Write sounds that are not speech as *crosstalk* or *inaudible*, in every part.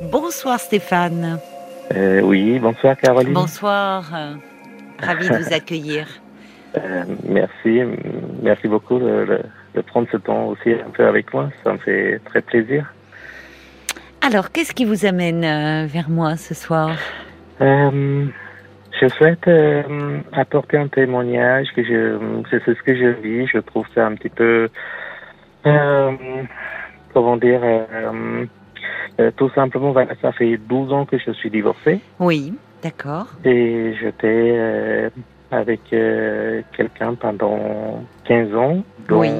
Bonsoir Stéphane. Euh, oui, bonsoir Caroline. Bonsoir. Ravi de vous *laughs* accueillir. Euh, merci, merci beaucoup de, de prendre ce temps aussi un peu avec moi. Ça me fait très plaisir. Alors, qu'est-ce qui vous amène euh, vers moi ce soir? Euh, je souhaite euh, apporter un témoignage que je, c'est ce que je vis. Je trouve ça un petit peu, comment dire, euh, tout simplement, ça fait 12 ans que je suis divorcé Oui, d'accord. et j'étais euh, avec euh, quelqu'un pendant 15 ans, dont Oui.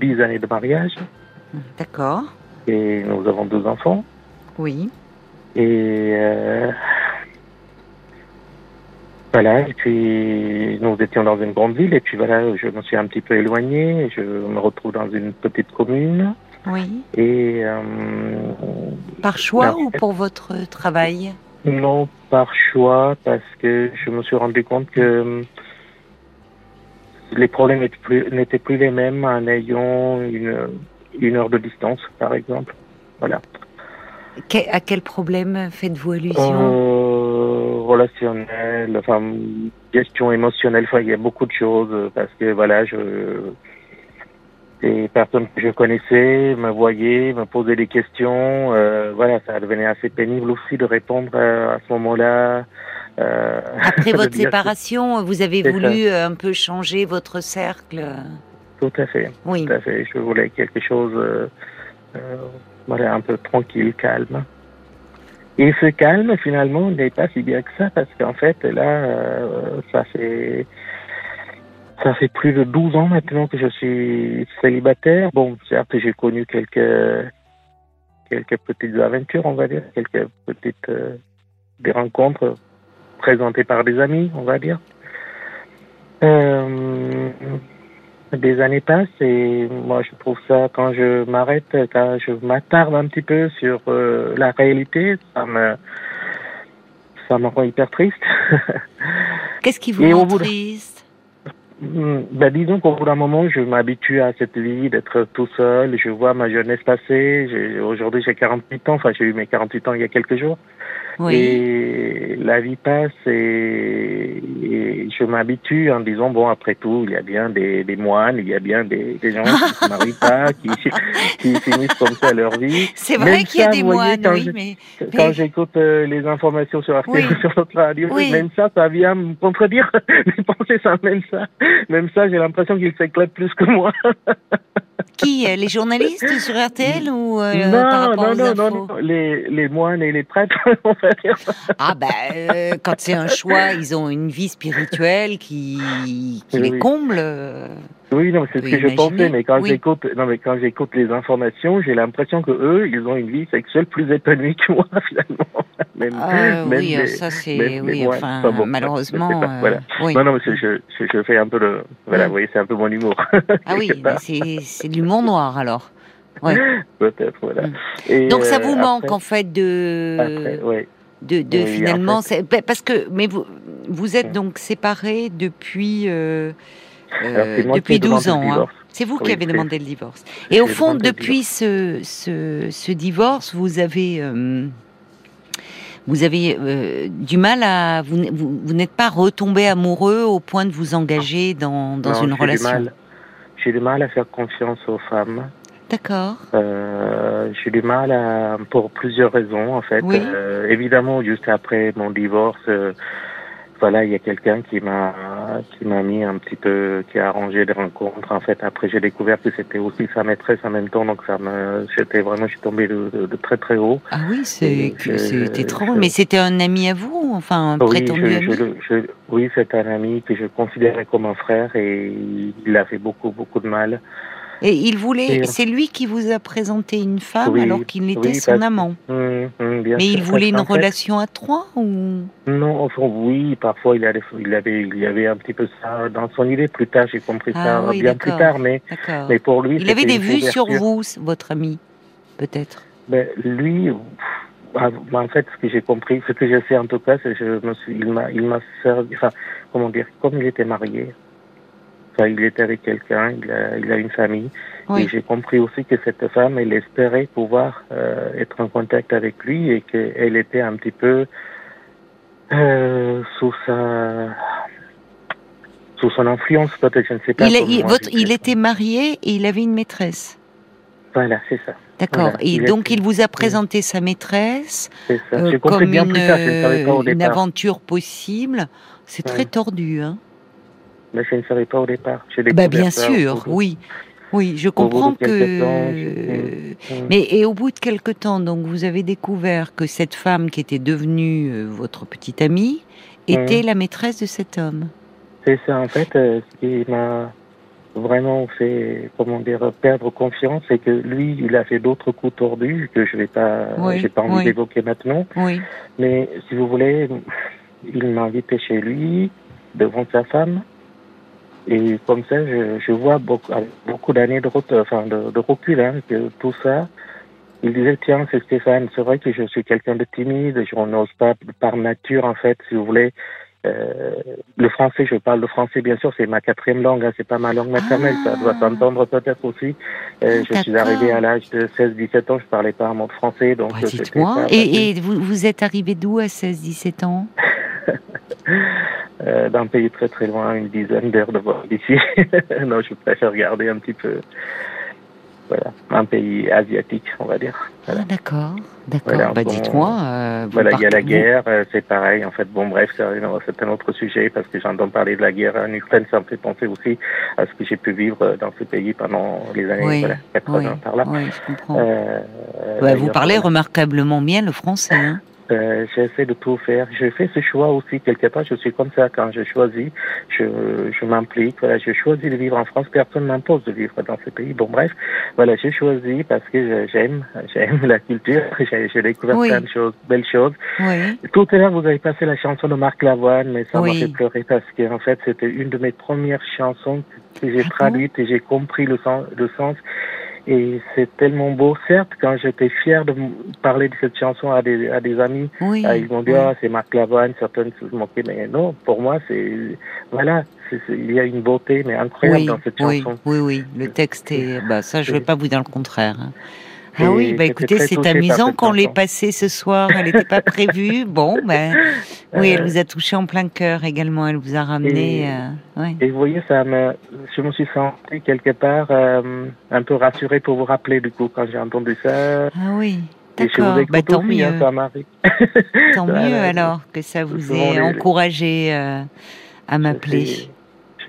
10 années de mariage D'accord. et nous avons deux enfants. Oui. Et voilà, et puis nous étions dans une grande ville, et puis voilà, je me suis un petit peu éloigné, je me retrouve dans une petite commune, Oui. et euh, Par choix Non. ou pour votre travail? Non par choix, parce que je me suis rendu compte que euh, les problèmes n'étaient plus, n'étaient plus les mêmes en ayant une, une heure de distance, par exemple. Voilà. Que- à quel problème faites-vous allusion? Euh, relationnel, enfin, gestion émotionnelle, enfin, il y a beaucoup de choses parce que voilà, je, des personnes que je connaissais me voyaient, me posaient des questions, euh, voilà, ça devenait assez pénible aussi de répondre à, à ce moment-là. Euh, Après *laughs* votre séparation, vous avez voulu euh, un peu changer votre cercle Tout à fait, Oui. tout à fait. Je voulais quelque chose, euh, euh, voilà, un peu tranquille, calme. Et ce calme, finalement, n'est pas si bien que ça, parce qu'en fait, là, euh, ça fait, ça fait plus de 12 ans maintenant que je suis célibataire. Bon, certes, j'ai connu quelques, quelques petites aventures, on va dire, quelques petites, euh, des rencontres présentées par des amis, on va dire. Euh, des années passent et moi je trouve ça quand je m'arrête, quand je m'attarde un petit peu sur euh, la réalité, ça me ça me rend hyper triste. Qu'est-ce qui vous rend triste? Ben, disons qu'au bout d'un moment, je m'habitue à cette vie d'être tout seul. Je vois ma jeunesse passer. Aujourd'hui, j'ai 48 ans. Enfin, j'ai eu mes 48 ans il y a quelques jours. Oui. Et la vie passe et, et je m'habitue en disant, bon, après tout, il y a bien des, des moines, il y a bien des, des gens qui ne se marient pas, *laughs* qui, qui finissent comme ça leur vie. C'est vrai qu'il y a des voyez, moines, quand oui, mais Quand j'écoute euh, les informations sur Arte Oui. ou sur notre radio, Oui. même ça, ça vient me contredire. *laughs* Mes pensées, ça, même ça. Même ça, j'ai l'impression qu'ils s'éclatent plus que moi. *laughs* qui euh, Les journalistes sur RTL ou euh, non, par rapport non, aux non, non, infos? non, les, les moines et les prêtres, *laughs* on va dire. Ah ben, euh, quand c'est un choix, ils ont une vie spirituelle qui, qui Oui, les oui. comble. Euh. Oui, non, c'est ce que je pensais, mais quand Oui. j'écoute, non, mais quand j'écoute les informations, j'ai l'impression que eux, ils ont une vie sexuelle plus épanouie que moi, *laughs* finalement. Même, Ah, même oui, les- ça c'est oui, moines. enfin Enfin, bon, malheureusement. euh, voilà. oui. Non, non, mais je, je, je fais un peu le, voilà, Mm. vous voyez, c'est un peu mon humour. *laughs* Ah oui, c'est c'est de l'humour noir alors. Ouais. *laughs* Peut-être, voilà. Mm. Et, Donc ça euh, vous manque après- en fait de Après, ouais. de, de Oui, finalement en parce que mais vous vous êtes Mm. donc séparés depuis euh, euh, depuis ai demandé 12 le ans. hein. C'est vous qui avez demandé le divorce. Et au fond, depuis ce, ce, ce divorce, vous avez, euh, vous avez euh, du mal à. Vous, vous, vous n'êtes pas retombé amoureux au point de vous engager dans, dans Non, une relation. J'ai du mal à faire confiance aux femmes. D'accord. Euh, j'ai du mal à, pour plusieurs raisons en fait. Oui. Euh, évidemment, juste après mon divorce, euh, voilà, il y a quelqu'un qui m'a qui m'a mis un petit peu, qui a arrangé des rencontres. En fait, après j'ai découvert que c'était aussi sa maîtresse en même temps, donc ça me, j'étais vraiment, je suis tombé de, de- de très très haut. Ah oui, c'est étrange. je- Mais c'était un ami à vous, enfin un Oui, prétendu je, ami? je le- je- oui, c'est un ami que je considérais comme un frère et il a fait beaucoup beaucoup de mal. Et il voulait. Et- C'est lui qui vous a présenté une femme Oui, alors qu'il était oui, son amant. Hum, hum, Mais il voulait une fait- relation à trois ou? Non, enfin, oui, parfois il, avait, il, avait, il y avait un petit peu ça dans son idée. Plus tard, j'ai compris Ah ça oui, bien plus tard, mais, mais pour lui, Il avait des vues sur vous, votre ami, peut-être. Ben, lui, pff, ah, en fait, ce que j'ai compris, ce que je sais en tout cas, c'est que je me suis, il m'a, il m'a servi, enfin, comment dire, comme il était marié, enfin, il était avec quelqu'un, il a, il a une famille. Et j'ai compris aussi que cette femme, elle espérait pouvoir euh, être en contact avec lui et qu'elle était un petit peu euh, sous sa sous son influence, peut-être, je ne sais pas. Il, votre, il était marié et il avait une maîtresse. Voilà, c'est ça. D'accord. et donc, il vous a présenté sa maîtresse euh, comme une, une aventure possible. C'est très tordu, hein Mais je ne savais pas au départ. Bah, bien sûr, oui. Oui, je comprends que. Mais et au bout de quelque temps, donc vous avez découvert que cette femme qui était devenue euh, votre petite amie était la maîtresse de cet homme. C'est ça, en fait, euh, ce qui m'a vraiment fait, comment dire, perdre confiance, c'est que lui, il a fait d'autres coups tordus que je vais pas, j'ai pas envie d'évoquer maintenant. Oui. Mais si vous voulez, il m'a invité chez lui devant sa femme. Et comme ça, je, je vois beaucoup, beaucoup d'années de, enfin, de, de recul, hein, que tout ça, il disait, tiens, c'est Stéphane, c'est vrai que je suis quelqu'un de timide, je n'ose pas par nature, en fait, si vous voulez, euh, le français, je parle le français, bien sûr, c'est ma quatrième langue, hein, c'est pas ma langue maternelle, ça doit ah. s'entendre peut-être aussi. Euh, je suis arrivé à l'âge de 16-17 ans, je parlais pas un mot de français, donc. Ouais, Dites-moi, et, et, vous, vous êtes arrivé d'où à 16-17 ans? *laughs* euh, D'un pays très très loin, une dizaine d'heures de vol d'ici. *laughs* non, je préfère regarder un petit peu voilà, un pays asiatique, on va dire. Ah, d'accord, d'accord. bah, dites-moi. Euh, voilà, il y a la guerre, euh, c'est pareil. En fait, bon, bref, c'est un autre sujet parce que j'entends parler de la guerre en Ukraine. Ça me fait penser aussi à ce que j'ai pu vivre dans ce pays pendant les années 80 par là. Oui, je comprends. Euh, vous parlez remarquablement bien le français. Hein euh, j'essaie de tout faire. Je fais ce choix aussi quelque part. Je suis comme ça quand je choisis, je, je m'implique. Voilà, je choisis de vivre en France. Personne m'impose de vivre dans ce pays. Bon, bref, voilà, j'ai choisi parce que j'aime, j'aime la culture. *laughs* J'ai découvert plein de choses, belles choses. Oui. Tout à l'heure, vous avez passé la chanson de Marc Lavoine, mais ça m'a fait pleurer parce que en fait, c'était une de mes premières chansons que j'ai ah traduites et j'ai compris le sens, le sens. Et c'est tellement beau. Certes, quand j'étais fier de parler de cette chanson à des, à des amis, oui, euh, ils m'ont dit, ah, c'est Marc Lavoine, certaines se moquaient, mais non, pour moi, c'est, voilà, il y a une beauté, mais incroyable dans cette chanson. Oui, oui, le texte est, bah, ça, je vais pas vous dire le contraire. Hein. Ah oui, bah écoutez, c'est amusant qu'on l'ait passé ce soir. Elle n'était pas prévue. *laughs* Bon, ben, oui, elle vous a touché en plein cœur également. Elle vous a ramené. Et, euh, et vous voyez, ça me, je me suis senti quelque part euh, un peu rassuré pour vous rappeler du coup quand j'ai entendu ça. Ah oui. D'accord, bah, tant aussi, hein, mieux. Hein, *laughs* tant mieux alors que ça vous ait encouragé euh, à m'appeler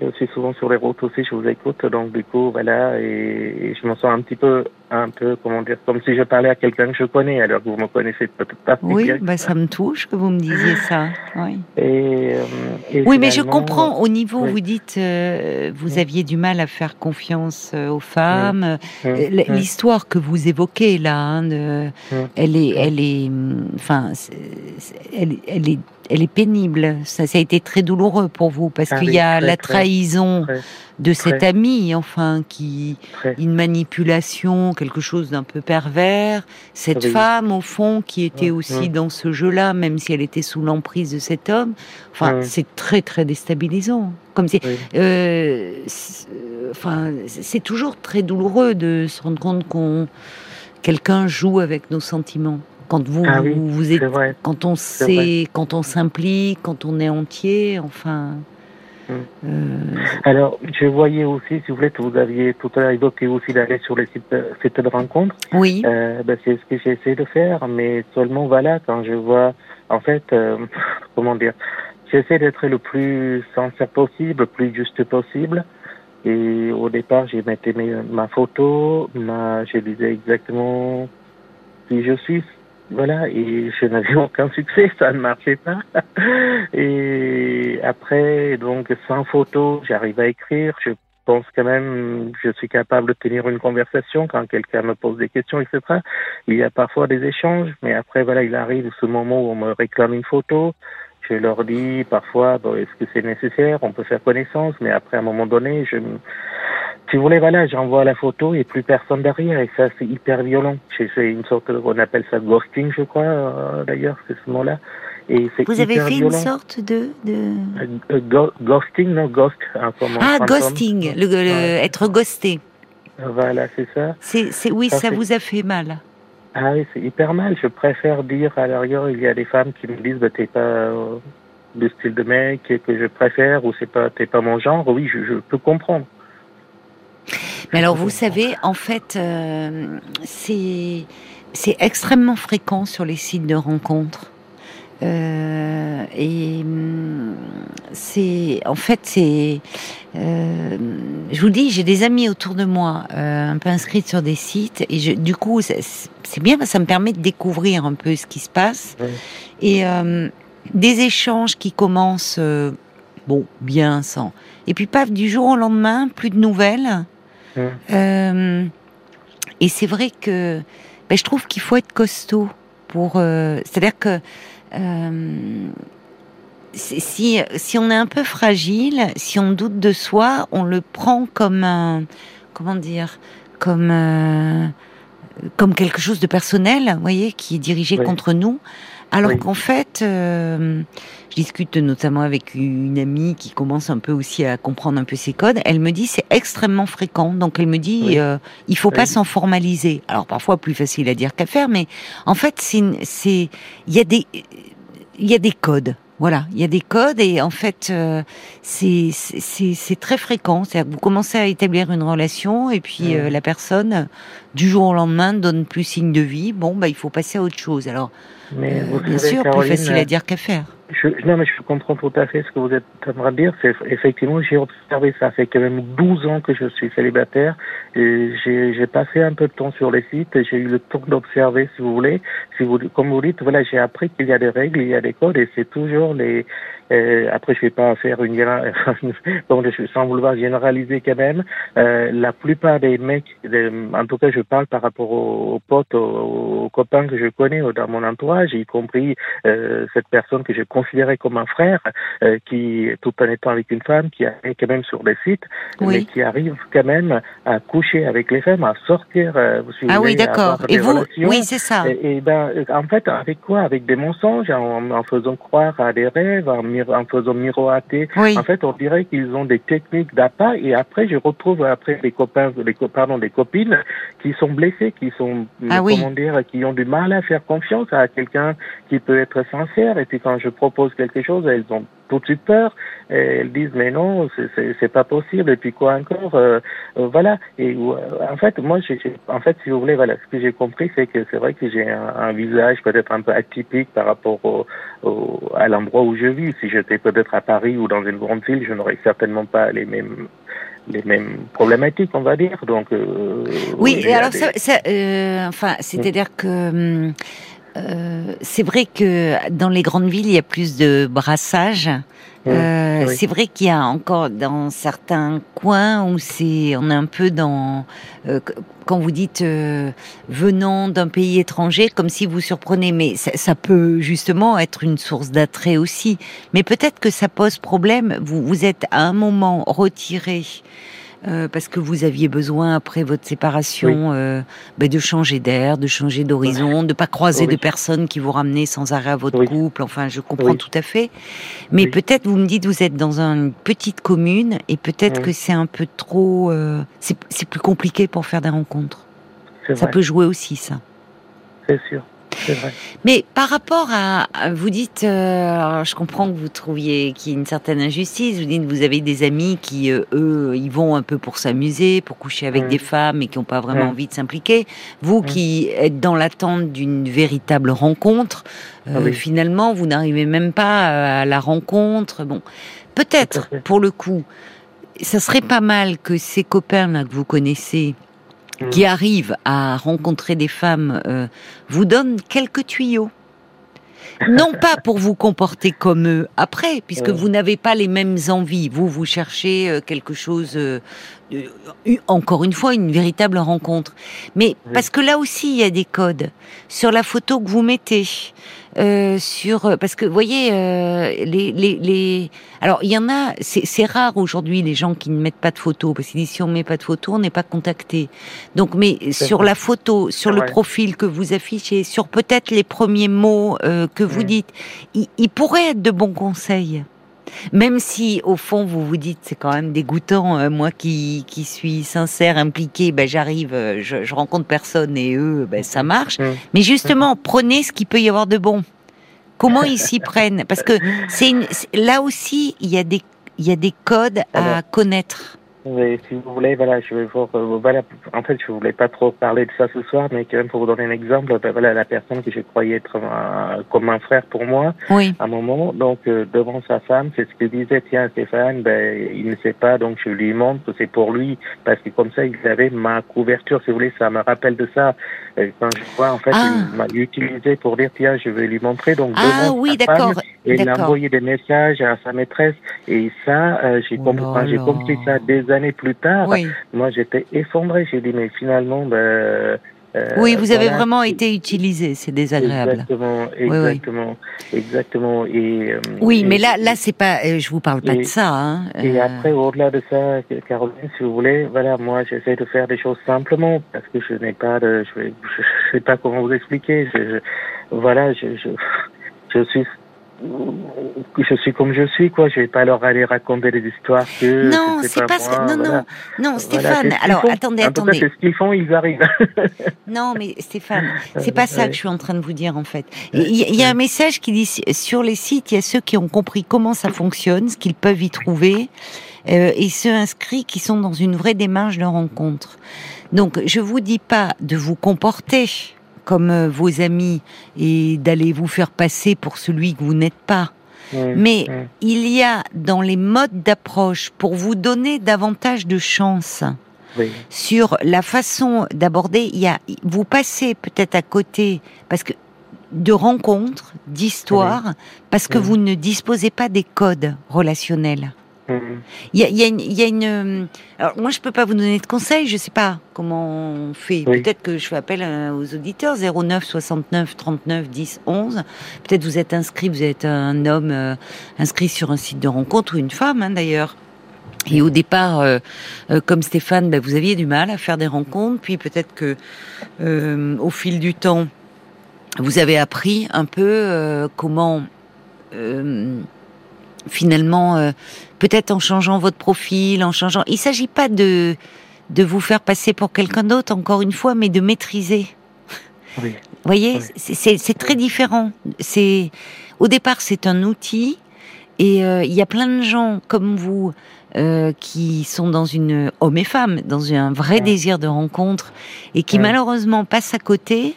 je suis souvent sur les routes aussi, je vous écoute, donc du coup, voilà, et, je me sens un petit peu, un peu, comment dire, comme si je parlais à quelqu'un que je connais, alors que vous me connaissez peut-être pas. Oui, bah, ça me touche que vous me disiez ça. Oui, et, euh, oui mais je comprends, au niveau, vous dites, euh, vous aviez du mal à faire confiance euh, aux femmes. L'histoire que vous évoquez là, hein, elle est, elle est, enfin, elle, elle est elle est pénible. Ça, ça a été très douloureux pour vous parce ah qu'il y a la trahison de cet ami, enfin, qui une manipulation, quelque chose d'un peu pervers. Cette femme, au fond, qui était aussi dans ce jeu-là, même si elle était sous l'emprise de cet homme. Enfin, c'est très très déstabilisant. Comme si, euh, enfin, c'est toujours très douloureux de se rendre compte qu'on quelqu'un joue avec nos sentiments. Quand vous, ah vous êtes, quand on sait, quand on s'implique, quand on est entier, enfin. Hmm. Euh, Alors, je voyais aussi, si vous voulez, que vous aviez tout à l'heure évoqué aussi d'aller sur les sites, sites de rencontres. Oui. Euh, ben, c'est ce que j'essaie de faire, mais seulement voilà, quand je vois, en fait, euh, *laughs* comment dire, j'essaie d'être le plus sincère possible, le plus juste possible. Et au départ, j'ai mettais ma photo, ma, je disais exactement qui je suis, voilà, et je n'avais *laughs* aucun succès, ça ne marchait pas. *laughs* Et après, donc, sans photo, j'arrive à écrire. Je pense quand même, je suis capable de tenir une conversation quand quelqu'un me pose des questions, etc. Il y a parfois des échanges, mais après, voilà, il arrive ce moment où on me réclame une photo. Je leur dis parfois, bon, est-ce que c'est nécessaire? On peut faire connaissance, mais après, à un moment donné, je si vous voulez, voilà, j'envoie la photo et plus personne derrière et ça c'est hyper violent. C'est une sorte, on appelle ça ghosting, je crois, euh, d'ailleurs, c'est ce mot-là. Et Vous avez fait une sorte de, de... ghosting, non ghost. ah, ghosting, le, être ghosté. Voilà, c'est ça. C'est, oui, ça, vous a fait mal. Ah oui, c'est hyper mal. Je préfère dire à l'arrière, il y a des femmes qui me disent, bah, t'es pas euh, le style de mec que je préfère ou c'est pas, t'es pas mon genre. Oui, je, peux comprendre. Mais alors, vous savez, en fait, euh, c'est c'est extrêmement fréquent sur les sites de rencontres. Euh, et hum, c'est en fait c'est euh, je vous dis j'ai des amis autour de moi euh, un peu inscrits sur des sites et je, du coup c'est bien ça me permet de découvrir un peu ce qui se passe. Et euh, des échanges qui commencent euh, bon bien sans. Et puis paf du jour au lendemain plus de nouvelles euh, et c'est vrai que ben, je trouve qu'il faut être costaud pour c'est-à-dire que euh, si, si on est un peu fragile, si on doute de soi, on le prend comme un, comment dire, comme euh, comme quelque chose de personnel, vous voyez, qui est dirigé contre nous. Alors qu'en fait, euh, discute notamment avec une amie qui commence un peu aussi à comprendre un peu ces codes. Elle me dit c'est extrêmement fréquent, donc elle me dit euh, il faut pas s'en formaliser. Alors parfois plus facile à dire qu'à faire, mais en fait c'est il y a des il y a des codes. Voilà, il y a des codes et en fait, euh, c'est très fréquent. C'est-à-dire que vous commencez à établir une relation et puis euh, la personne, du jour au lendemain, donne plus signe de vie. Bon, bah il faut passer à autre chose. Alors, Mais euh, bien sûr, plus facile à dire qu'à faire. Je, non, mais je comprends tout à fait ce que vous êtes en train de dire. C'est effectivement, j'ai observé ça. Fait quand même 12 ans que je suis célibataire. et J'ai passé un peu de temps sur les sites. J'ai eu le temps d'observer, si vous voulez. Si vous, comme vous dites, voilà, j'ai appris qu'il y a des règles, il y a des codes, et c'est toujours les. Euh, après, je vais pas faire une *laughs* bon, sans vouloir généraliser quand même. Euh, la plupart des mecs, en tout cas, je parle par rapport aux, potes, aux, copains que je connais dans mon entourage, y compris euh, cette personne que je considéré comme un frère, euh, qui, tout en étant avec une femme, qui est quand même sur les sites, mais qui arrive quand même à coucher avec les femmes, à sortir. Euh, ah oui, d'accord. Et vous, oui, c'est ça. Et, ben, en fait, avec quoi? Avec des mensonges, en, faisant croire à des rêves, en, en faisant miroiter. En fait, on dirait qu'ils ont des techniques d'appât, et après, je retrouve après des copains, des pardon, des copines qui sont blessées, qui sont, ah comment dire, qui ont du mal à faire confiance à quelqu'un qui peut être sincère. Et puis quand je propose quelque chose, elles ont tout de suite peur. Et elles disent mais non, c'est pas possible. Et puis quoi encore, euh, euh, voilà. Et euh, en fait, moi, j'ai en fait, si vous voulez, voilà, ce que j'ai compris, c'est que c'est vrai que j'ai un, visage peut-être un peu atypique par rapport au, à l'endroit où je vis. Si j'étais peut-être à Paris ou dans une grande ville, je n'aurais certainement pas les mêmes les mêmes problématiques, on va dire. Donc oui, alors ça, ça enfin, c'est-à-dire que hum, euh, c'est vrai que dans les grandes villes, il y a plus de brassage. Euh, c'est vrai qu'il y a encore dans certains coins où c'est, on est un peu dans, euh, quand vous dites venant d'un pays étranger, comme si vous surprenez, mais ça, ça peut justement être une source d'attrait aussi. Mais peut-être que ça pose problème. Vous, vous êtes à un moment retiré euh, parce que vous aviez besoin après votre séparation euh, ben, de changer d'air, de changer d'horizon, de pas croiser de personnes qui vous ramenaient sans arrêt à votre couple. Enfin, je comprends tout à fait. Mais peut-être vous me dites vous êtes dans une petite commune et peut-être que c'est un peu trop. Euh, c'est plus compliqué pour faire des rencontres. Ça peut jouer aussi, ça. C'est sûr. Mais par rapport à, vous dites, euh, je comprends que vous trouviez qu'il y a une certaine injustice. Vous dites, vous avez des amis qui, euh, eux, ils vont un peu pour s'amuser, pour coucher avec mm. des femmes et qui n'ont pas vraiment mm. envie de s'impliquer. Vous mm. qui êtes dans l'attente d'une véritable rencontre, euh, ah finalement, vous n'arrivez même pas à la rencontre. Bon, peut-être pour le coup, ça serait pas mal que ces copains là que vous connaissez Qui arrive à rencontrer des femmes euh, vous donne quelques tuyaux. *laughs* Non pas pour vous comporter comme eux après, puisque vous n'avez pas les mêmes envies. Vous, vous cherchez euh, quelque chose euh, encore une fois une véritable rencontre. Mais parce que là aussi il y a des codes sur la photo que vous mettez. Euh, sur parce que vous voyez euh, les, les, les, alors il y en a c'est rare aujourd'hui les gens qui ne mettent pas de photo parce qu'ils disent si on met pas de photo on n'est pas contacté. Donc mais sur la photo sur le profil que vous affichez sur peut-être les premiers mots euh, que vous dites il, il pourrait être de bons conseils même si au fond vous vous dites c'est quand même dégoûtant, euh, moi qui, qui suis sincère, impliqué, ben j'arrive, euh, je, je, rencontre personne et eux, ben ça marche. Mmh. Mais justement, prenez ce qu'il peut y avoir de bon. Comment ils s'y *laughs* prennent? Parce que c'est là aussi il y a des il y a des codes à connaître si vous voulez, voilà, je vais vous, euh, voilà, en fait, je voulais pas trop parler de ça ce soir, mais quand même pour vous donner un exemple, ben, voilà, la personne que je croyais être comme un frère pour moi, oui. à un moment, donc euh, devant sa femme, c'est ce que disait, tiens, Stéphane, ben, il ne sait pas, donc je lui montre que c'est pour lui, parce que comme ça, il avait ma couverture, si vous voulez, ça me rappelle de ça. Quand je vois, en fait, ah. il m'a utilisé pour dire, tiens, je vais lui montrer, donc ah, oui, femme, et il a envoyé des messages à sa maîtresse, et ça, euh, j'ai compris, oh j'ai compris ça des années plus tard, moi j'étais effondré. J'ai dit mais finalement, ben, oui, vous avez vraiment été utilisé, c'est désagréable. Exactement, exactement, exactement. Et euh, oui, mais là, là, c'est pas, euh, je vous parle pas de ça. Hein. Et après, au-delà de ça, Caroline, si vous voulez, voilà, moi, j'essaie de faire des choses simplement parce que je n'ai pas de, je, ne sais pas comment vous expliquer. Je, voilà, je, je, je suis je suis comme je suis, quoi. Je vais pas leur aller raconter des histoires que. Non, c'est pas, ça. Non, non, non, Stéphane. alors, attendez, attendez. C'est ce qu'ils font, ils arrivent. *laughs* non, mais Stéphane, c'est pas ça que je suis en train de vous dire, en fait. Il y, a un message qui dit sur les sites, il y a ceux qui ont compris comment ça fonctionne, ce qu'ils peuvent y trouver, euh, et ceux inscrits qui sont dans une vraie démarche de rencontre. Donc, je vous dis pas de vous comporter comme euh, vos amis et d'aller vous faire passer pour celui que vous n'êtes pas. Mais il y a dans les modes d'approche, pour vous donner davantage de chance sur la façon d'aborder, il y a, vous passez peut-être à côté, parce que de rencontres, d'histoires, parce que vous ne disposez pas des codes relationnels. Il y a, une, euh, Alors, moi, je peux pas vous donner de conseils. Je sais pas comment on fait. Peut-être que je fais appel aux auditeurs 09 69 39 10 11. Peut-être vous êtes inscrit, vous êtes un homme euh, inscrit sur un site de rencontre ou une femme, hein, d'ailleurs. Et au départ, euh, comme Stéphane, ben, vous aviez du mal à faire des rencontres. Puis peut-être que, au fil du temps, vous avez appris un peu comment finalement, euh, peut-être en changeant votre profil, en changeant. Il s'agit pas de de vous faire passer pour quelqu'un d'autre, encore une fois, mais de maîtriser. Oui. Vous voyez, c'est très différent. C'est au départ, c'est un outil, et euh, il y a plein de gens comme vous. Euh, qui sont dans une hommes et femmes dans un vrai désir de rencontre et qui malheureusement passent à côté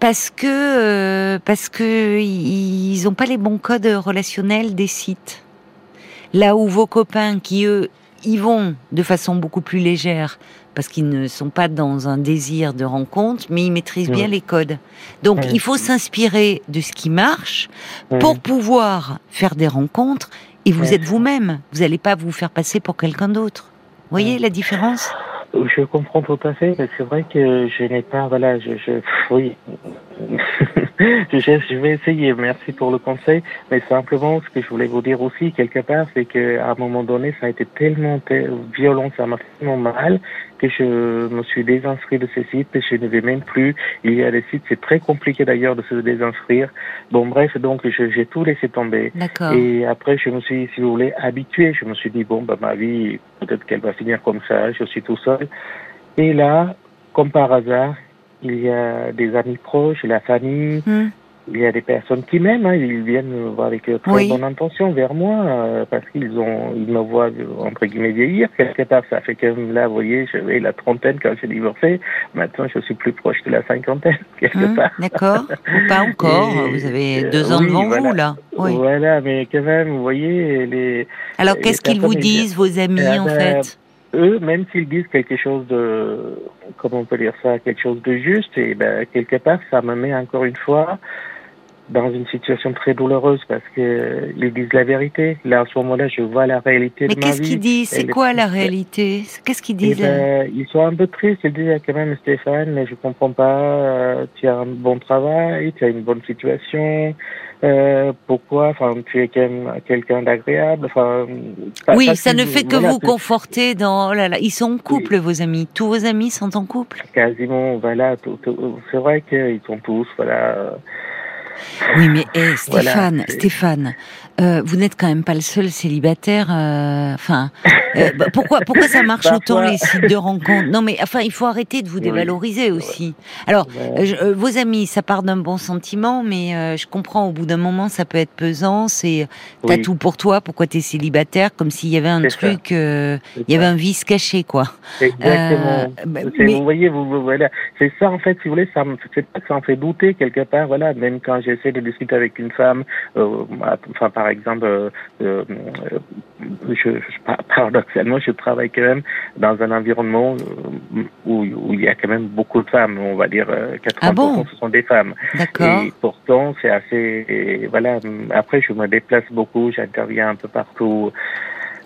parce que euh, parce que ils ont pas les bons codes relationnels des sites. Là où vos copains qui eux y vont de façon beaucoup plus légère parce qu'ils ne sont pas dans un désir de rencontre, mais ils maîtrisent bien les codes. Donc il faut s'inspirer de ce qui marche pour pouvoir faire des rencontres et vous êtes vous-même. Vous n'allez pas vous faire passer pour quelqu'un d'autre. Vous voyez la différence? Je comprends tout à fait, mais c'est vrai que je n'ai pas, voilà, je, je oui, *laughs* je, vais essayer. Merci pour le conseil, mais simplement ce que je voulais vous dire aussi quelque part, c'est que à un moment donné, ça a été tellement violent, ça m'a fait tellement mal que je me suis désinscrit de ces sites et je ne vais même plus. Il y a des sites, c'est très compliqué d'ailleurs de se désinscrire. Bon, bref, donc j'ai tout laissé tomber. Et après, je me suis, si vous voulez, habitué. Je me suis dit, bon, bah, ma vie, peut-être qu'elle va finir comme ça, je suis tout seul. Et là, comme par hasard, il y a des amis proches, la famille, hmm il y a des personnes qui m'aiment, hein, ils viennent avec très bonne intention vers moi euh, parce qu'ils ont, ils me voient entre guillemets vieillir quelque part. Ça fait que là, vous voyez, j'avais la trentaine quand j'ai divorcé. Maintenant, je suis plus proche de la cinquantaine *laughs* quelque hum, part. D'accord. Pas encore. vous avez euh, deux ans devant vous là. Oui. Voilà, mais quand même, vous voyez les. Alors, qu'est-ce qu'ils vous disent, vos amis, eh en ben, fait eux, même s'ils disent quelque chose de, comment on peut dire ça, quelque chose de juste, et ben quelque part, ça me met encore une fois dans une situation très douloureuse parce que ils disent la vérité. Là, à ce moment-là, je vois la réalité de ma vie. Mais qu'est-ce qu'ils disent? C'est quoi la réalité? Qu'est-ce qu'ils disent ben, Ils sont un peu tristes. Ils disent quand même, Stéphane, mais je comprends pas. Euh, tu as un bon travail, tu as une bonne situation. Euh, pourquoi? Enfin, tu es quelqu'un d'agréable. Enfin, oui, ça ne fait que vous conforter dans. Oh là là, ils sont en couple, vos amis. Tous vos amis sont en couple. Quasiment, voilà. C'est vrai qu'ils sont tous, voilà. Oui, mais eh, Stéphane, Stéphane, euh, vous n'êtes quand même pas le seul célibataire. Euh, enfin, euh, bah, pourquoi pourquoi ça marche autant les sites de rencontres? Non, mais enfin, il faut arrêter de vous dévaloriser aussi. Alors, vos amis, ça part d'un bon sentiment, mais je comprends. Au bout d'un moment, ça peut être pesant. C'est t'as tout pour toi. Pourquoi t'es célibataire? Comme s'il y avait un truc, il y avait un vice caché, quoi. Exactement. Bah, vous voyez, vous, voilà, c'est ça en fait. Si vous voulez, ça, que ça en fait douter quelque part. Voilà, même quand j'essaie de discuter avec une femme, enfin par exemple, euh, euh, je, paradoxalement, je travaille quand même dans un environnement euh, où, il y a quand même beaucoup de femmes. On va dire 80% ah ce sont des femmes. D'accord. Et pourtant, c'est assez. voilà. Après, je me déplace beaucoup, j'interviens un peu partout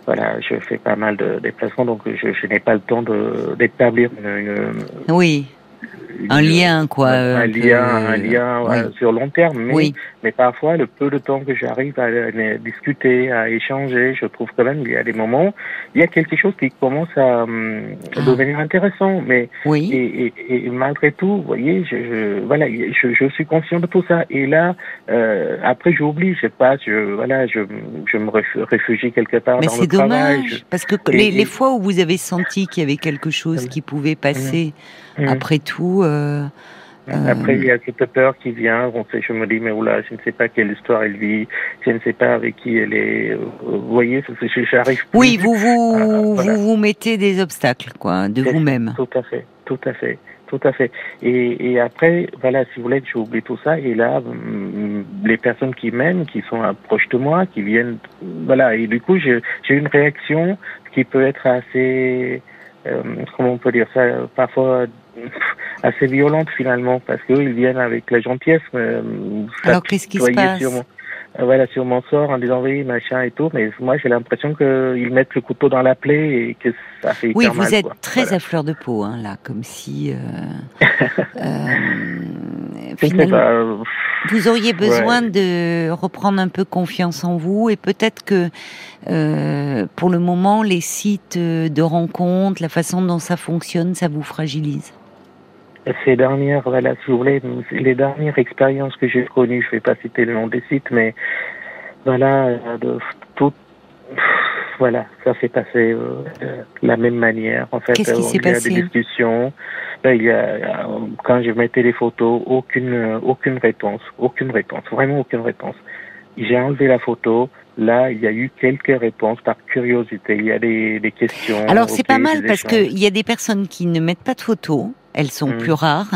voilà, je fais pas mal de déplacements, donc je, n'ai pas le temps d'établir une, Oui un lien, quoi. Un, lien, un lien sur long terme. Mais, oui. mais parfois, le peu de temps que j'arrive à, discuter, à échanger, je trouve quand même qu'il y a des moments, il y a quelque chose qui commence à, hum, ah. devenir intéressant. Mais oui. et, et, malgré tout, vous voyez, je, je voilà, je, je, suis conscient de tout ça. Et là, euh, après, j'oublie, je sais pas, je voilà, je, je me réfugie quelque part mais dans le travail. Mais c'est dommage, parce que les, les, fois où vous avez senti qu'il y avait quelque chose qui pouvait passer. Mm. Après tout. Euh, Après, il y a cette peur qui vient. On sait, je me dis, mais oula, je ne sais pas quelle histoire elle vit. Je ne sais pas avec qui elle est. Euh, vous voyez, j'arrive. Oui, vous vous, vous vous mettez des obstacles, quoi, de vous-même. Tout à fait, tout à fait. Tout à fait. Et, et après, voilà, si vous voulez, j'ai oublié tout ça. Et là, mm, les personnes qui m'aiment, qui sont proches de moi, qui viennent, voilà. Et du coup, j'ai une réaction qui peut être assez, euh, comment on peut dire ça, parfois *laughs* assez violente finalement parce qu'ils viennent avec la gentillesse. Euh, Alors qu'est-ce qui se passe sur mon, euh, voilà, sur mon sort en disant oui, machin et tout, mais moi j'ai l'impression qu'ils mettent le couteau dans la plaie et que ça fait Oui, vous êtes très à fleur de peau, hein, là, comme si euh, *laughs* finalement, vous auriez besoin de reprendre un peu confiance en vous et peut-être que pour le moment, les sites de rencontres, la façon dont ça fonctionne, ça vous fragilise ces dernières, voilà, si vous voulez, les dernières expériences que j'ai connues, je ne vais pas citer le nom des sites, mais voilà, de tout, voilà, ça s'est passé euh, de la même manière. En fait, passé Il y a des discussions. il y a, quand je mettais les photos, aucune, aucune réponse, aucune réponse, vraiment aucune réponse. J'ai enlevé la photo. Là, il y a eu quelques réponses par curiosité. Il y a des, des questions. Alors, c'est pas mal parce qu'il y a des personnes qui ne mettent pas de photos elles sont mm. plus rares,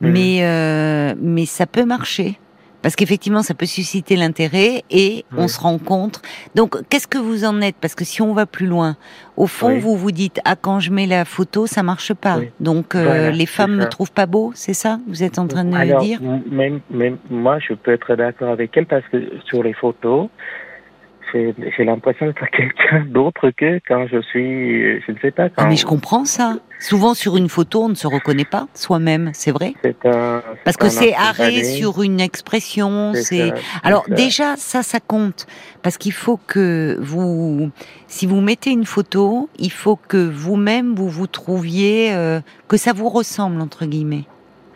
mm. mais euh, mais ça peut marcher parce qu'effectivement ça peut susciter l'intérêt et on se rencontre. Donc qu'est-ce que vous en êtes? Parce que si on va plus loin, au fond vous vous dites ah quand je mets la photo ça marche pas. Donc euh, les femmes me trouvent pas beau, c'est ça? Vous êtes en train de Alors, dire? même, même moi je peux être d'accord avec elle parce que sur les photos j'ai l'impression d'être quelqu'un d'autre que quand je suis, je ne sais pas. Ah mais je comprends ça. Souvent sur une photo, on ne se reconnaît pas soi-même, c'est vrai. Un, Parce que c'est arrêt sur une expression. C'est alors déjà ça, ça compte parce qu'il faut que vous, si vous mettez une photo, il faut que vous-même vous vous trouviez euh, que ça vous ressemble entre guillemets.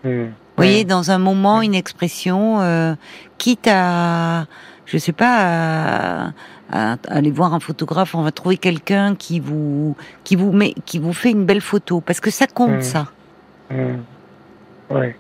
Hmm. Vous voyez, dans un moment, une expression, euh, quitte à je sais pas, à, aller voir un photographe, on va trouver quelqu'un qui vous, qui vous met, qui vous fait une belle photo, parce que ça compte, mmh. ça. Mmh. Ouais.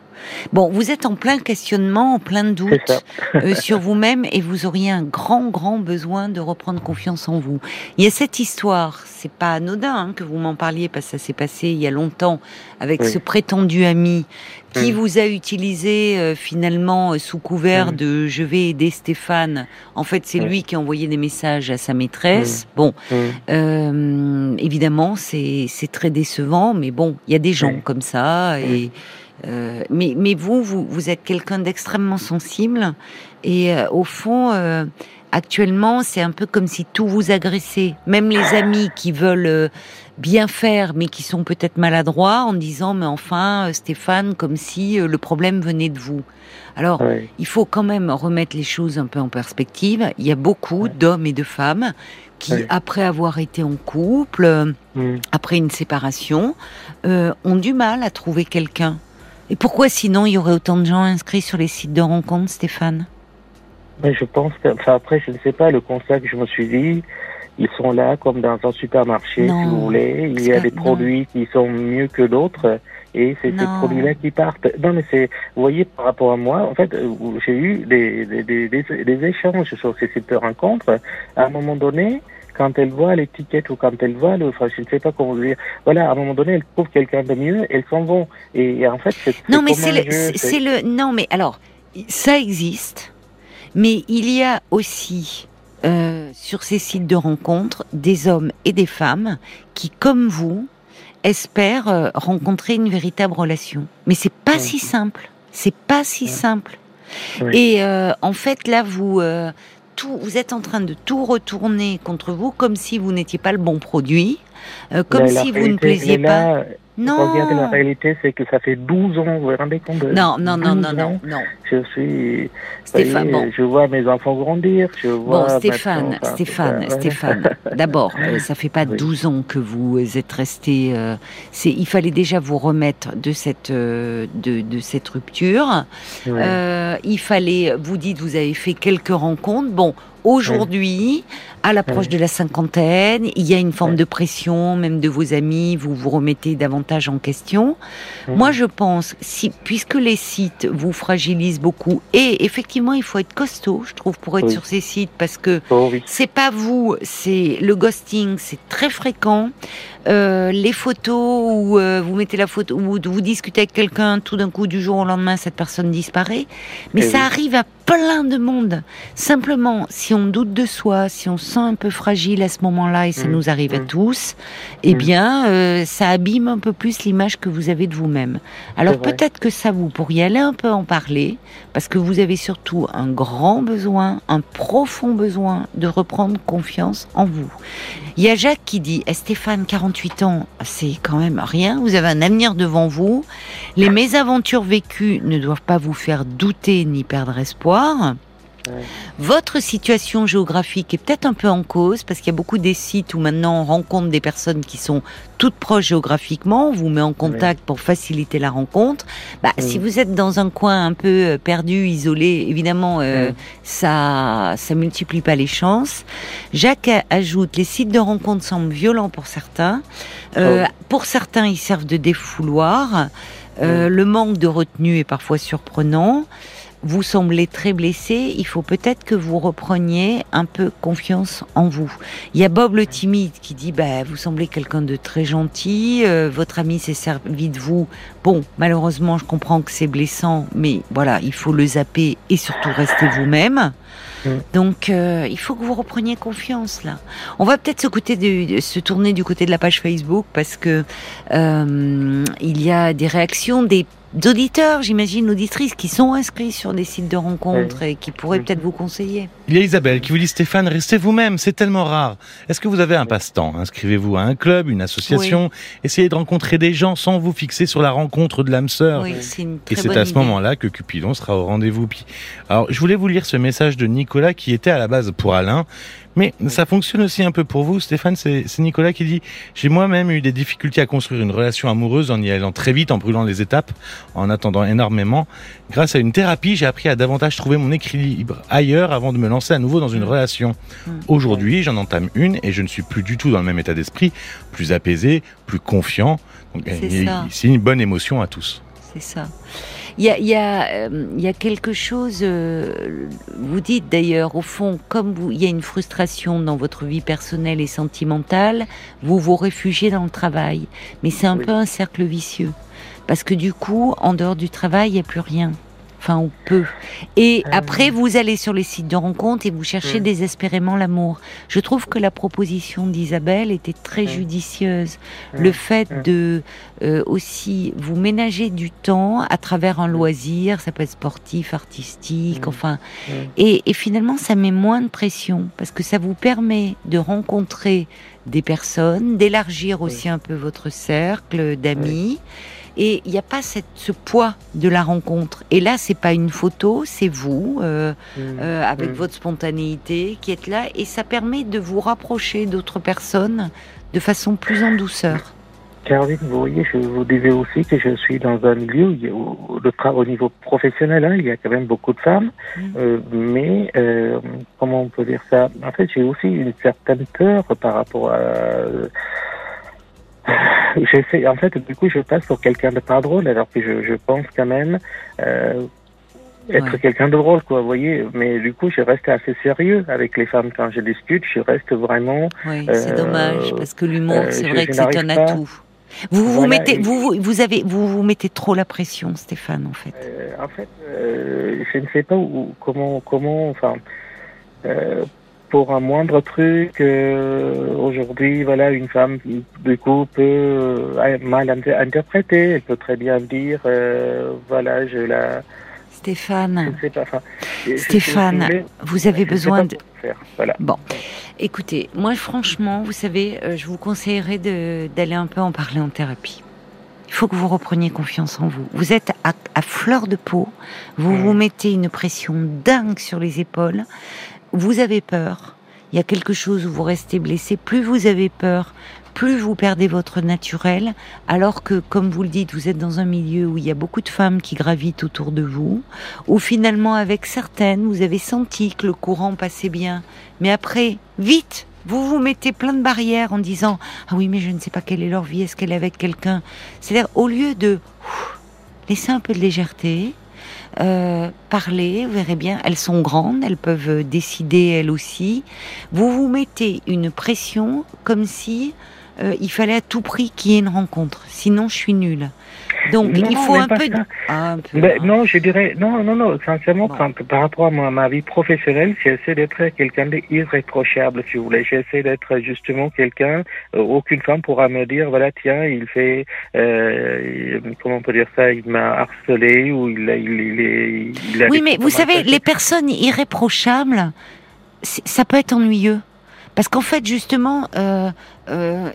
Bon, vous êtes en plein questionnement, en plein doute euh, sur vous-même et vous auriez un grand, grand besoin de reprendre confiance en vous. Il y a cette histoire, c'est pas anodin hein, que vous m'en parliez parce que ça s'est passé il y a longtemps avec ce prétendu ami qui vous a utilisé euh, finalement euh, sous couvert de je vais aider Stéphane. En fait, c'est lui qui a envoyé des messages à sa maîtresse. Bon, évidemment, c'est très décevant, mais bon, il y a des gens comme ça et Euh, mais, mais vous, vous, vous êtes quelqu'un d'extrêmement sensible et euh, au fond, euh, actuellement, c'est un peu comme si tout vous agressait. Même les amis qui veulent bien faire, mais qui sont peut-être maladroits en disant, mais enfin, Stéphane, comme si le problème venait de vous. Alors, il faut quand même remettre les choses un peu en perspective. Il y a beaucoup d'hommes et de femmes qui, après avoir été en couple, mm. après une séparation, ont du mal à trouver quelqu'un. Et pourquoi sinon il y aurait autant de gens inscrits sur les sites de rencontres, Stéphane? Mais Je pense que, enfin après, je ne sais pas, le constat que je me suis dit, ils sont là comme dans un supermarché, si vous voulez. Il y a des produits qui sont mieux que d'autres et c'est ces produits-là qui partent. Non, mais c'est, vous voyez, par rapport à moi, en fait, euh, j'ai eu des, des, des, des, échanges sur ces sites de rencontres. À un moment donné, quand elle voit l'étiquette ou quand elle voit le, enfin, je ne sais pas comment dire, voilà, à un moment donné, elle trouve quelqu'un de mieux, elles s'en vont. Et, en fait, c'est. Non, mais c'est le, c'est le, non, mais alors, ça existe, mais il y a aussi, euh, sur ces sites de rencontres, des hommes et des femmes qui, comme vous, espère euh, rencontrer une véritable relation. Mais c'est pas si simple. C'est pas si simple. Et euh, en fait, là, vous, tout, vous êtes en train de tout retourner contre vous, comme si vous n'étiez pas le bon produit, comme si vous ne plaisiez pas. Non. Regardez, la réalité, c'est que ça fait 12 ans, vous vous rendez compte Non, non, non, non, non, non. Je suis. Stéphane, bon. Je vois mes enfants grandir. Je vois bon, Stéphane, Stéphane, Stéphane. *laughs* D'abord, euh, ça fait pas 12 ans que vous êtes resté. Euh, c'est, il fallait déjà vous remettre de cette, euh, de, de, cette rupture. Euh, il fallait, vous dites, vous avez fait quelques rencontres. Bon, Aujourd'hui, à l'approche de la cinquantaine, il y a une forme de pression, même de vos amis, vous vous remettez davantage en question. Moi, je pense, si, puisque les sites vous fragilisent beaucoup, et effectivement, il faut être costaud, je trouve, pour être sur ces sites, parce que oh c'est pas vous, c'est le ghosting, c'est très fréquent. Euh, les photos où euh, vous mettez la photo, où vous discutez avec quelqu'un, tout d'un coup, du jour au lendemain, cette personne disparaît. Mais eh ça arrive à plein de monde. Simplement, si on doute de soi, si on se sent un peu fragile à ce moment-là, et ça mm. nous arrive à mm. tous, eh mm. bien, euh, ça abîme un peu plus l'image que vous avez de vous-même. Alors peut-être que ça, vous pourriez aller un peu en parler, parce que vous avez surtout un grand besoin, un profond besoin de reprendre confiance en vous. Il y a Jacques qui dit, eh, Stéphane, 48 ans, c'est quand même rien, vous avez un avenir devant vous, les mésaventures vécues ne doivent pas vous faire douter ni perdre espoir. Votre situation géographique est peut-être un peu en cause parce qu'il y a beaucoup des sites où maintenant on rencontre des personnes qui sont toutes proches géographiquement, on vous met en contact pour faciliter la rencontre. Bah, Si vous êtes dans un coin un peu euh, perdu, isolé, évidemment, euh, ça ça multiplie pas les chances. Jacques ajoute, les sites de rencontre semblent violents pour certains. Euh, oh. Pour certains, ils servent de défouloir. Le manque de retenue est parfois surprenant vous semblez très blessé, il faut peut-être que vous repreniez un peu confiance en vous. Il y a Bob le timide qui dit bah vous semblez quelqu'un de très gentil, euh, votre ami s'est servi de vous. Bon, malheureusement, je comprends que c'est blessant, mais voilà, il faut le zapper et surtout rester vous-même. Mm. Donc, euh, il faut que vous repreniez confiance là. On va peut-être se, côté se tourner du côté de la page Facebook parce que euh, il y a des réactions des d'auditeurs, j'imagine, auditrices qui sont inscrits sur des sites de rencontres et qui pourraient peut-être vous conseiller. Il y a Isabelle qui vous dit Stéphane, restez vous-même, c'est tellement rare. Est-ce que vous avez un passe-temps? Inscrivez-vous à un club, une association, essayez de rencontrer des gens sans vous fixer sur la rencontre de l'âme sœur. Oui, et c'est à ce moment-là que Cupidon sera au rendez-vous. Alors, je voulais vous lire ce message de Nicolas qui était à la base pour Alain, mais ça fonctionne aussi un peu pour vous, Stéphane. C'est Nicolas qui dit J'ai moi-même eu des difficultés à construire une relation amoureuse en y allant très vite, en brûlant les étapes, en attendant énormément. Grâce à une thérapie, j'ai appris à davantage trouver mon équilibre ailleurs avant de me lancer à nouveau dans une mm. relation. Mm. Aujourd'hui, j'en entame une et je ne suis plus du tout dans le même état d'esprit, plus apaisé, plus confiant. C'est une bonne émotion à tous. C'est ça. Il y a, y, a, euh, y a, quelque chose, euh, vous dites d'ailleurs, au fond, comme il y a une frustration dans votre vie personnelle et sentimentale, vous vous réfugiez dans le travail. Mais c'est un peu un cercle vicieux. Parce que du coup, en dehors du travail, il n'y a plus rien. Enfin ou peu. Et euh. après, vous allez sur les sites de rencontres et vous cherchez désespérément l'amour. Je trouve que la proposition d'Isabelle était très judicieuse. Le fait de euh, aussi vous ménager du temps à travers un loisir, ça peut être sportif, artistique, enfin, et, et finalement ça met moins de pression parce que ça vous permet de rencontrer des personnes, d'élargir aussi un peu votre cercle d'amis. Et il n'y a pas cette, ce poids de la rencontre. Et là, c'est pas une photo, c'est vous, euh, mmh. euh, avec mmh. votre spontanéité, qui êtes là. Et ça permet de vous rapprocher d'autres personnes de façon plus en douceur. Caroline, vous voyez, je vous disais aussi que je suis dans un milieu où, le au niveau professionnel, hein, il y a quand même beaucoup de femmes, mmh. euh, mais comment on peut dire ça? En fait, j'ai aussi une certaine peur par rapport à j'essaie, en fait, du coup, je passe pour quelqu'un de pas drôle, alors que je, je pense quand même euh, être quelqu'un de drôle, quoi, vous voyez. Mais du coup, je reste assez sérieux avec les femmes quand je discute. Je reste vraiment. Oui, c'est euh, dommage parce que l'humour, euh, c'est vrai que c'est un atout. Vous vous mettez, vous, vous avez, vous vous mettez trop la pression, Stéphane, en fait. Euh, en fait, je ne sais pas où, comment, comment, enfin, pour un moindre truc, euh, aujourd'hui, voilà, une femme, du coup, peut euh, mal interpréter. Elle peut très bien dire, euh, voilà, je la... Stéphane, Stéphane, vous avez besoin de... Voilà. Bon, écoutez, moi franchement, vous savez, je vous conseillerais d'aller un peu en parler en thérapie. Il faut que vous repreniez confiance en vous. Vous êtes à, à fleur de peau, vous vous mettez une pression dingue sur les épaules vous avez peur, il y a quelque chose où vous restez blessé, plus vous avez peur, plus vous perdez votre naturel, alors que, comme vous le dites, vous êtes dans un milieu où il y a beaucoup de femmes qui gravitent autour de vous, où finalement, avec certaines, vous avez senti que le courant passait bien, mais après, vite, vous vous mettez plein de barrières en disant ah oui mais je ne sais pas quelle est leur vie, est-ce qu'elle est avec quelqu'un? C'est-à-dire au lieu de laisser un peu de légèreté, euh, parler, vous verrez bien, elles sont grandes, elles peuvent décider elles aussi. Vous vous mettez une pression comme si euh, il fallait à tout prix qu'il y ait une rencontre, sinon je suis nulle. Donc il faut un peu, un peu, ben, Non, je dirais non, non, non. Sincèrement, par rapport à ma, vie professionnelle, j'essaie d'être quelqu'un d'irréprochable, si vous voulez. J'essaie d'être justement quelqu'un. Euh, aucune femme pourra me dire voilà tiens il fait euh, comment on peut dire ça il m'a harcelé ou il il, il, il Oui, mais vous savez les personnes irréprochables, ça peut être ennuyeux. Parce qu'en fait, justement, euh, euh,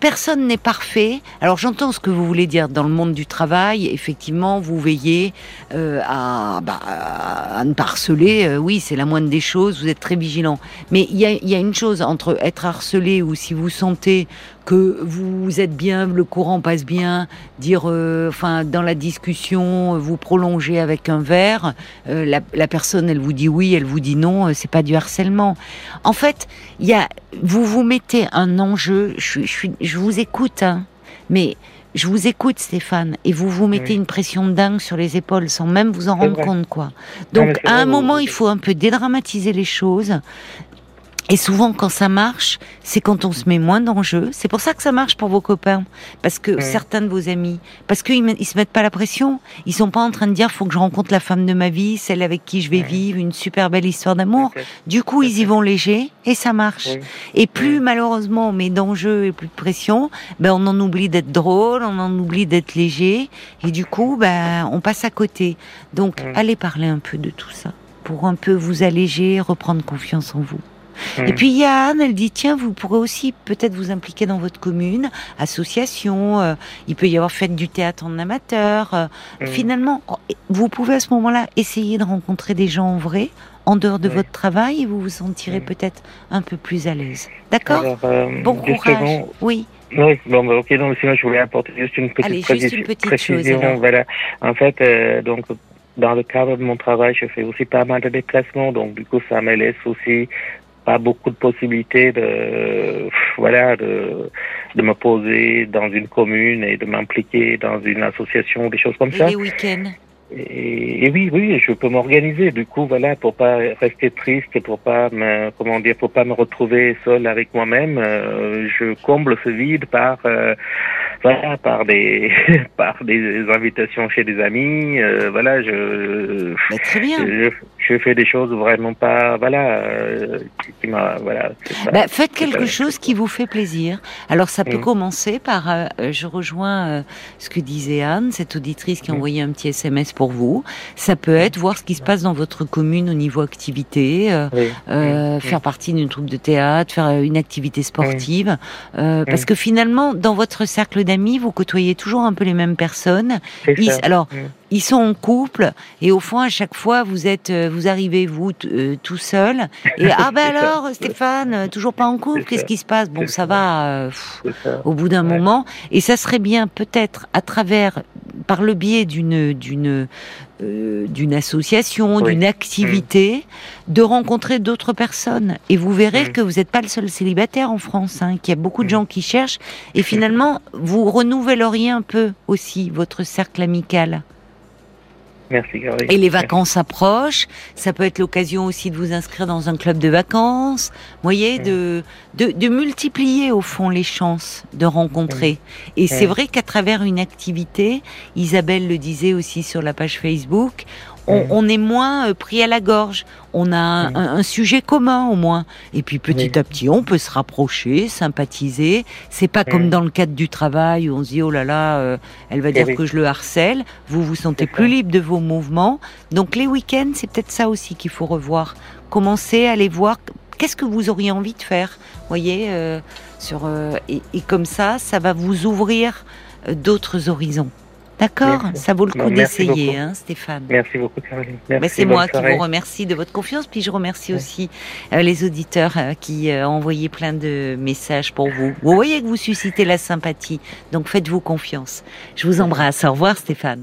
personne n'est parfait. Alors j'entends ce que vous voulez dire dans le monde du travail. Effectivement, vous veillez euh, à, bah, à, ne pas harceler. Euh, oui, c'est la moindre des choses. Vous êtes très vigilant. Mais il y a, une chose entre être harcelé ou si vous sentez que vous êtes bien, le courant passe bien, dire, enfin, dans la discussion, vous prolongez avec un verre, la, la, personne, elle vous dit oui, elle vous dit non, c'est pas du harcèlement. En fait, il y a, vous vous mettez un je, je vous écoute, hein, mais je vous écoute, Stéphane, et vous vous mettez une pression dingue sur les épaules sans même vous en rendre compte, quoi. Donc, à un moment, il faut un peu dédramatiser les choses. Et souvent, quand ça marche, c'est quand on se met moins d'enjeux. C'est pour ça que ça marche pour vos copains, parce que certains de vos amis, parce qu'ils ils se mettent pas la pression. Ils sont pas en train de dire faut que je rencontre la femme de ma vie, celle avec qui je vais vivre une super belle histoire d'amour. Du coup, ils y vont léger et ça marche. Et plus malheureusement on met d'enjeux et plus de pression, ben on en oublie d'être drôle, on en oublie d'être léger, et du coup, ben on passe à côté. Donc, allez parler un peu de tout ça pour un peu vous alléger, reprendre confiance en vous. Mm. Et puis il y a Anne, elle dit tiens, vous pourrez aussi peut-être vous impliquer dans votre commune, association, euh, il peut y avoir fait du théâtre en amateur. Euh, mm. Finalement, vous pouvez à ce moment-là essayer de rencontrer des gens en vrai, en dehors de votre travail, et vous vous sentirez mm. peut-être un peu plus à l'aise. D'accord euh, Bon courage. Oui. Oui, bon, bah, ok, donc sinon je voulais apporter juste une petite, Allez, juste une petite précision. Chose, voilà. En fait, donc dans le cadre de mon travail, je fais aussi pas mal de déplacements, donc du coup, ça me laisse aussi pas beaucoup de possibilités de voilà de, de me poser dans une commune et de m'impliquer dans une association des choses comme et ça. Les week-ends. Et, oui, oui, je peux m'organiser. Du coup, voilà, pour pas rester triste et pour pas me, comment dire, pour pas me retrouver seul avec moi-même, euh, je comble ce vide par euh, voilà, par des *laughs* par des invitations chez des amis. Euh, voilà, je, très bien. Je, fais des choses vraiment pas, voilà, euh, qui, m'a, voilà. Bah, faites quelque chose qui vous fait plaisir. Alors ça peut mm. commencer par, euh, je rejoins ce que disait Anne, cette auditrice qui a mm. envoyé un petit SMS pour vous. Ça peut être voir ce qui se passe dans votre commune au niveau activité, mm. faire partie d'une troupe de théâtre, faire une activité sportive, parce que finalement dans votre cercle d'amis, vous côtoyez toujours un peu les mêmes personnes. alors, mm. Ils sont en couple et au fond, à chaque fois, vous êtes, euh, vous arrivez vous euh, tout seul et *laughs* ah ben alors, Stéphane, toujours pas en couple, qu'est-ce qui se passe? Bon, ça, va euh, au bout d'un moment et ça serait bien peut-être à travers par le biais d'une d'une euh, d'une association, d'une activité, mm. de rencontrer d'autres personnes. Et vous verrez mm. que vous n'êtes pas le seul célibataire en France, hein, qu'il y a beaucoup de mm. gens qui cherchent. Et finalement, vous renouvelleriez un peu aussi votre cercle amical? Merci, Et les vacances approchent. Ça peut être l'occasion aussi de vous inscrire dans un club de vacances. Vous voyez, de, de, de, multiplier au fond les chances de rencontrer. Et c'est vrai qu'à travers une activité, Isabelle le disait aussi sur la page Facebook, on, est moins euh, pris à la gorge. On a un, sujet commun au moins. Et puis petit à petit, on peut se rapprocher, sympathiser. C'est pas comme dans le cadre du travail où on se dit oh là là, euh, elle va dire que je le harcèle. Vous vous sentez plus libre de vos mouvements. Donc les week-ends, c'est peut-être ça aussi qu'il faut revoir. Commencer à aller voir qu'est-ce que vous auriez envie de faire. Voyez, euh, sur et, et, comme ça, ça va vous ouvrir d'autres horizons. D'accord, ça vaut le coup d'essayer, hein, Stéphane. Merci beaucoup, Caroline. c'est moi qui vous remercie de votre confiance, puis je remercie aussi euh, les auditeurs euh, qui euh, ont envoyé plein de messages pour vous. Vous voyez que vous suscitez la sympathie, donc faites-vous confiance. Je vous embrasse. Au revoir, Stéphane.